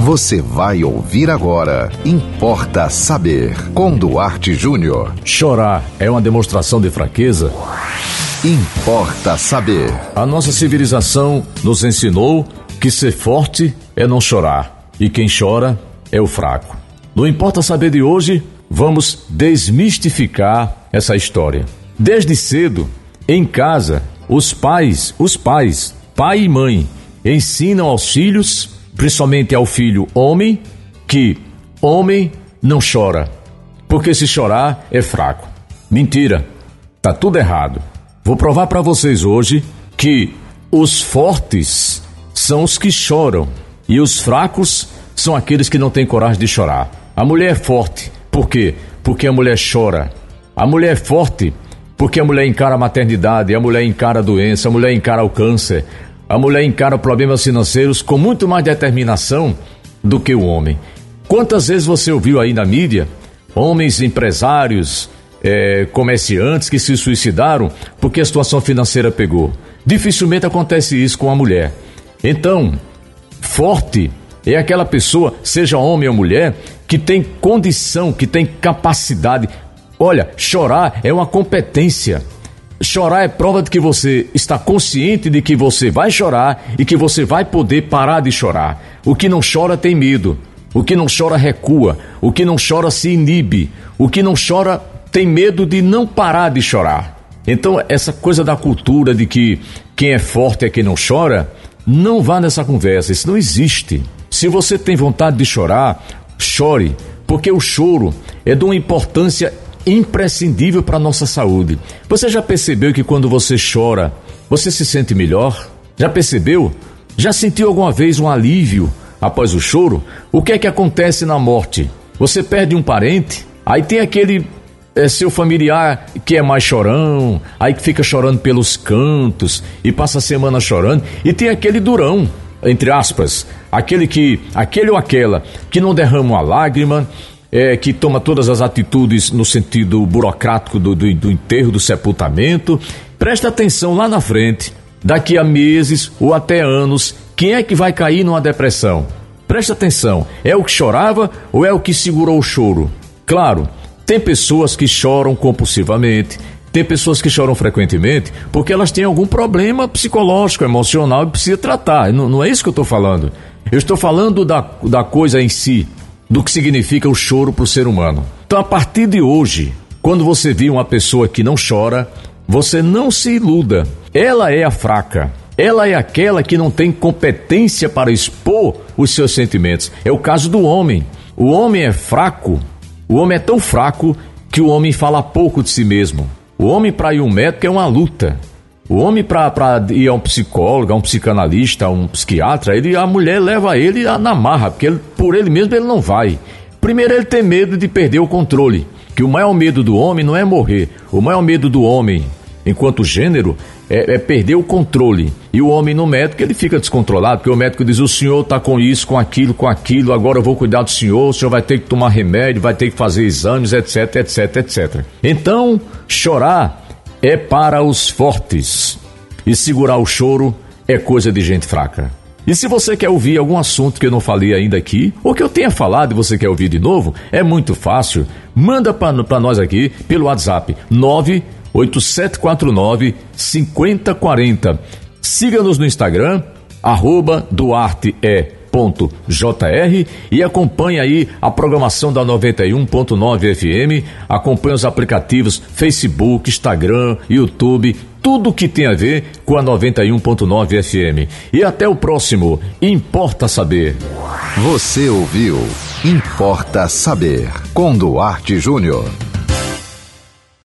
Você vai ouvir agora. Importa saber. Com Duarte Júnior. Chorar é uma demonstração de fraqueza? Importa saber. A nossa civilização nos ensinou que ser forte é não chorar. E quem chora é o fraco. No Importa Saber de hoje, vamos desmistificar essa história. Desde cedo, em casa, os pais, os pais, pai e mãe, ensinam aos filhos principalmente ao filho homem, que homem não chora, porque se chorar é fraco. Mentira, tá tudo errado. Vou provar para vocês hoje que os fortes são os que choram e os fracos são aqueles que não têm coragem de chorar. A mulher é forte, por quê? Porque a mulher chora. A mulher é forte porque a mulher encara a maternidade, a mulher encara a doença, a mulher encara o câncer, a mulher encara problemas financeiros com muito mais determinação do que o homem. Quantas vezes você ouviu aí na mídia homens empresários, é, comerciantes que se suicidaram porque a situação financeira pegou? Dificilmente acontece isso com a mulher. Então, forte é aquela pessoa, seja homem ou mulher, que tem condição, que tem capacidade. Olha, chorar é uma competência. Chorar é prova de que você está consciente de que você vai chorar e que você vai poder parar de chorar. O que não chora tem medo. O que não chora recua. O que não chora se inibe. O que não chora tem medo de não parar de chorar. Então, essa coisa da cultura de que quem é forte é quem não chora, não vá nessa conversa. Isso não existe. Se você tem vontade de chorar, chore, porque o choro é de uma importância imprescindível para a nossa saúde. Você já percebeu que quando você chora, você se sente melhor? Já percebeu? Já sentiu alguma vez um alívio após o choro? O que é que acontece na morte? Você perde um parente, aí tem aquele é, seu familiar que é mais chorão, aí que fica chorando pelos cantos e passa a semana chorando, e tem aquele durão, entre aspas, aquele que, aquele ou aquela que não derrama uma lágrima, é, que toma todas as atitudes no sentido burocrático do, do, do enterro, do sepultamento. Presta atenção lá na frente, daqui a meses ou até anos, quem é que vai cair numa depressão? Presta atenção, é o que chorava ou é o que segurou o choro? Claro, tem pessoas que choram compulsivamente, tem pessoas que choram frequentemente porque elas têm algum problema psicológico, emocional e precisa tratar. Não, não é isso que eu estou falando. Eu estou falando da, da coisa em si, do que significa o choro para o ser humano. Então, a partir de hoje, quando você vir uma pessoa que não chora, você não se iluda. Ela é a fraca. Ela é aquela que não tem competência para expor os seus sentimentos. É o caso do homem. O homem é fraco. O homem é tão fraco que o homem fala pouco de si mesmo. O homem para ir um médico é uma luta. O homem para ir a um psicólogo, a um psicanalista, a um psiquiatra, ele, a mulher leva ele na marra, porque ele, por ele mesmo ele não vai. Primeiro ele tem medo de perder o controle, que o maior medo do homem não é morrer, o maior medo do homem, enquanto gênero, é, é perder o controle. E o homem no médico ele fica descontrolado, porque o médico diz: o senhor está com isso, com aquilo, com aquilo, agora eu vou cuidar do senhor, o senhor vai ter que tomar remédio, vai ter que fazer exames, etc, etc, etc. Então, chorar é para os fortes. E segurar o choro é coisa de gente fraca. E se você quer ouvir algum assunto que eu não falei ainda aqui, ou que eu tenha falado e você quer ouvir de novo, é muito fácil. Manda para nós aqui pelo WhatsApp 98749 5040. Siga-nos no Instagram, arroba Duarte é jr e acompanhe aí a programação da 91.9 FM, acompanhe os aplicativos Facebook, Instagram, YouTube, tudo que tem a ver com a 91.9 FM. E até o próximo Importa Saber. Você ouviu Importa Saber com Duarte Júnior.